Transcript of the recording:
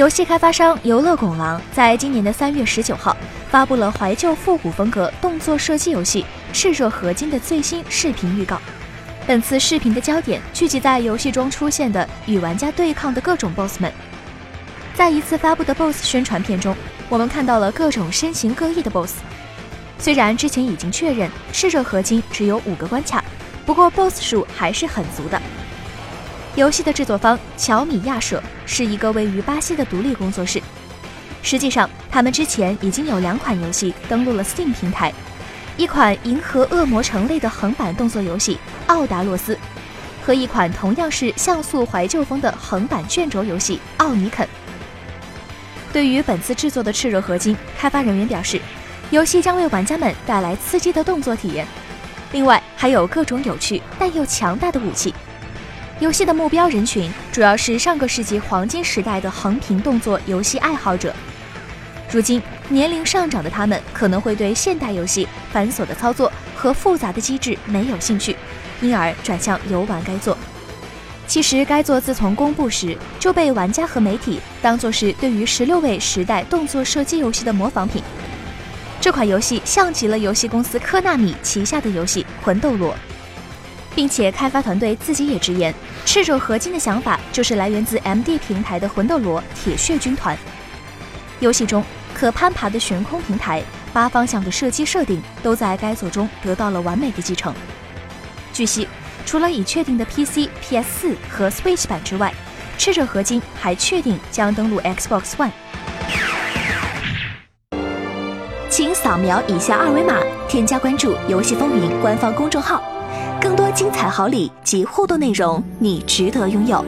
游戏开发商游乐拱狼在今年的三月十九号发布了怀旧复古风格动作射击游戏《炽热合金》的最新视频预告。本次视频的焦点聚集在游戏中出现的与玩家对抗的各种 BOSS 们。在一次发布的 BOSS 宣传片中，我们看到了各种身形各异的 BOSS。虽然之前已经确认炽热合金只有五个关卡，不过 BOSS 数还是很足的。游戏的制作方乔米亚社是一个位于巴西的独立工作室。实际上，他们之前已经有两款游戏登陆了 Steam 平台，一款银河恶魔城类的横版动作游戏《奥达洛斯》，和一款同样是像素怀旧风的横版卷轴游戏《奥尼肯》。对于本次制作的《炽热合金》，开发人员表示，游戏将为玩家们带来刺激的动作体验，另外还有各种有趣但又强大的武器。游戏的目标人群主要是上个世纪黄金时代的横屏动作游戏爱好者。如今年龄上涨的他们可能会对现代游戏繁琐的操作和复杂的机制没有兴趣，因而转向游玩该作。其实该作自从公布时就被玩家和媒体当作是对于十六位时代动作射击游戏的模仿品。这款游戏像极了游戏公司科纳米旗下的游戏《魂斗罗》。并且开发团队自己也直言，赤手合金的想法就是来源自 MD 平台的魂斗罗铁血军团。游戏中可攀爬的悬空平台、八方向的射击设定都在该作中得到了完美的继承。据悉，除了已确定的 PC、PS4 和 Switch 版之外，赤手合金还确定将登陆 Xbox One。请扫描以下二维码，添加关注“游戏风云”官方公众号。更多精彩好礼及互动内容，你值得拥有。